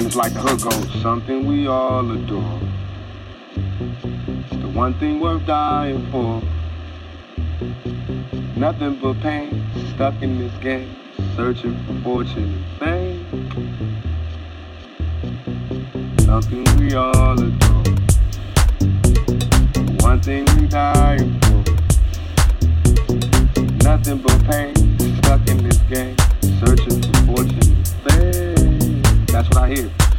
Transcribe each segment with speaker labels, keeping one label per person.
Speaker 1: and it's like the hook goes, something we all adore. It's the one thing worth dying for. Nothing but pain, stuck in this game, searching for fortune and fame. Something we all adore. The one thing we dying for. Nothing but pain, stuck in this game, searching for fortune and fame. That's what I hear.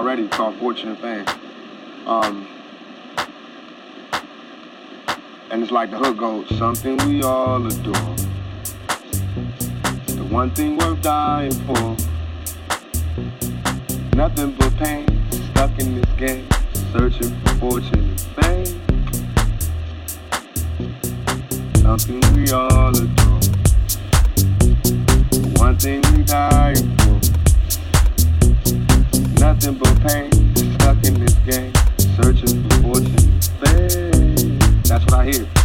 Speaker 1: Already called Fortune and Fame. Um, and it's like the hook goes, something we all adore. The one thing worth dying for. Nothing but pain, stuck in this game, searching for fortune and fame. Something we all adore. The one thing we dying for. Nothing but pain, stuck in this game, searching for fortune fame. That's what I hear.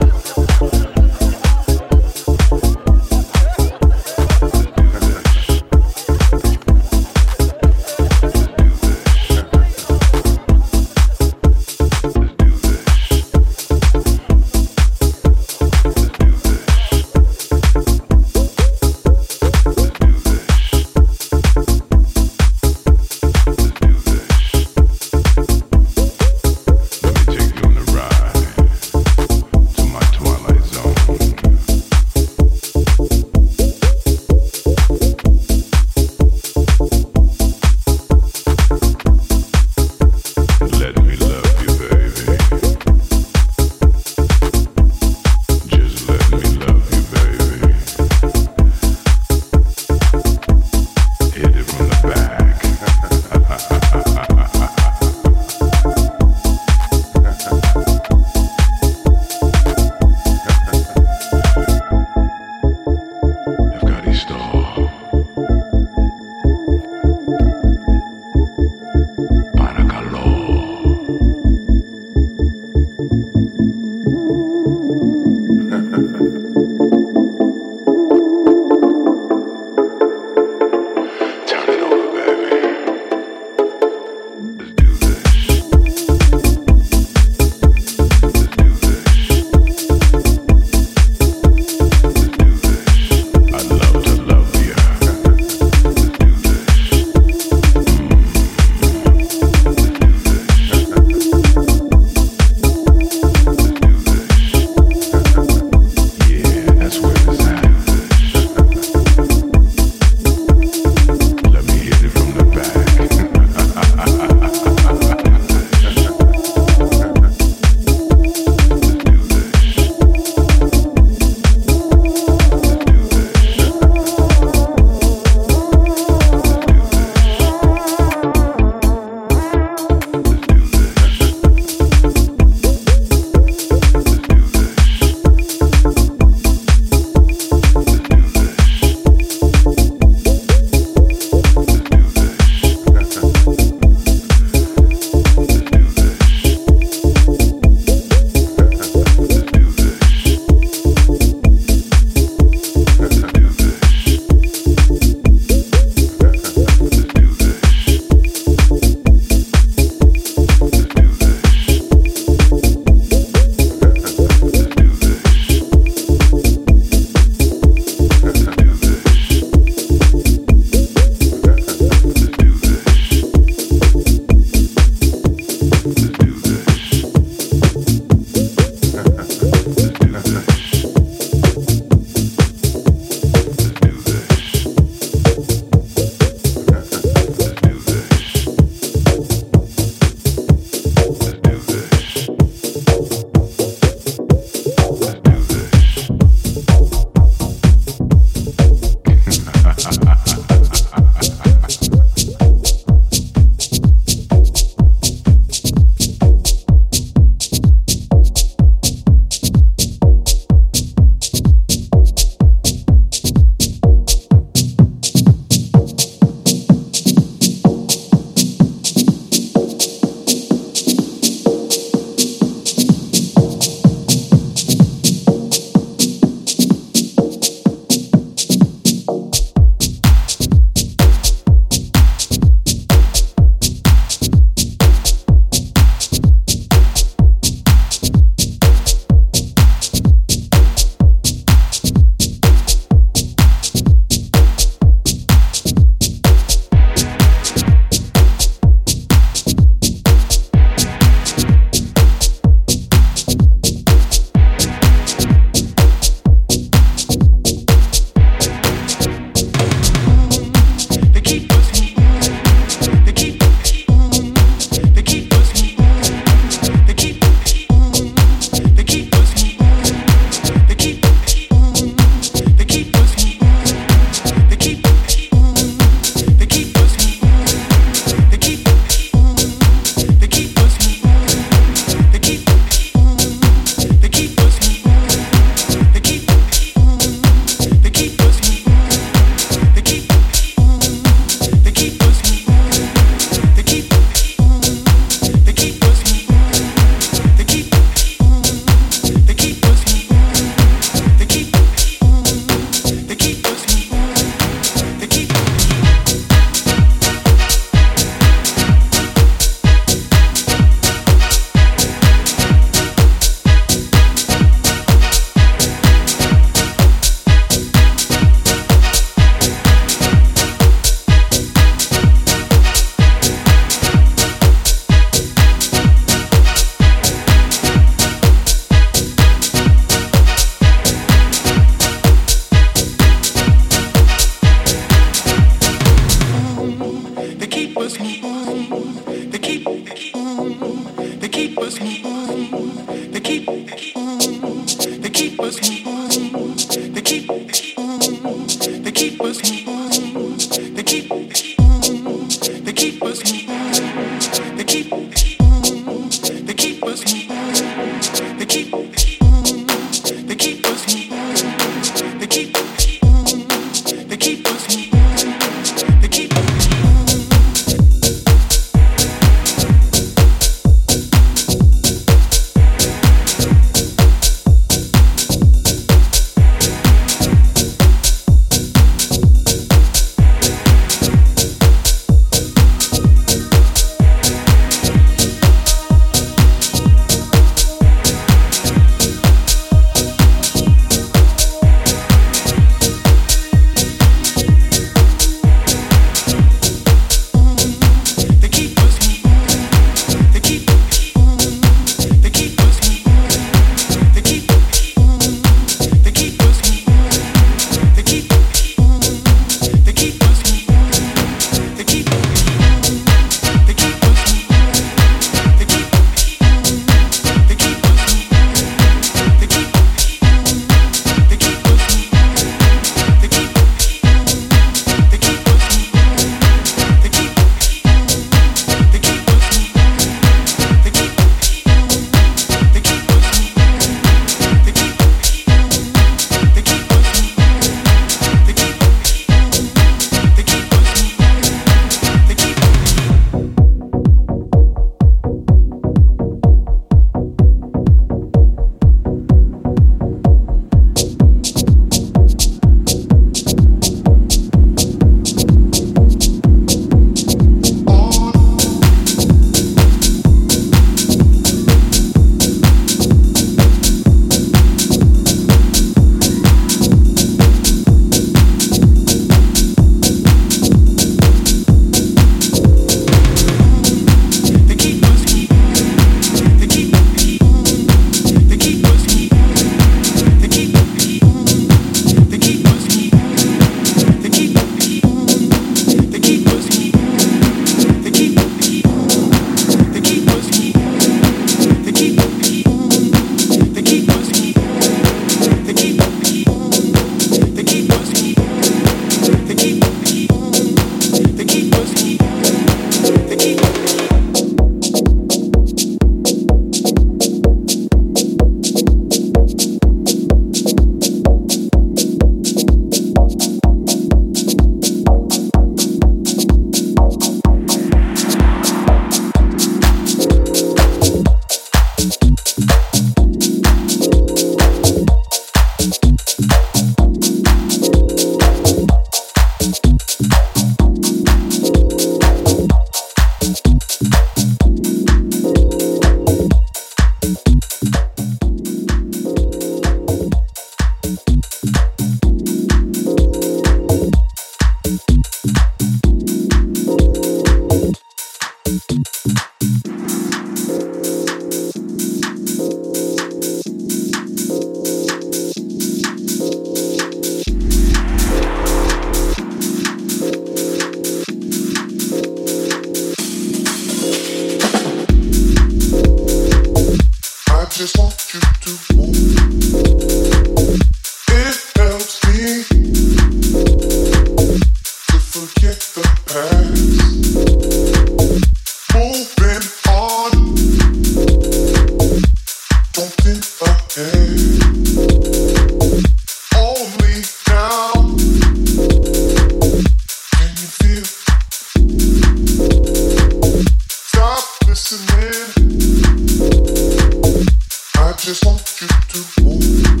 Speaker 2: thank you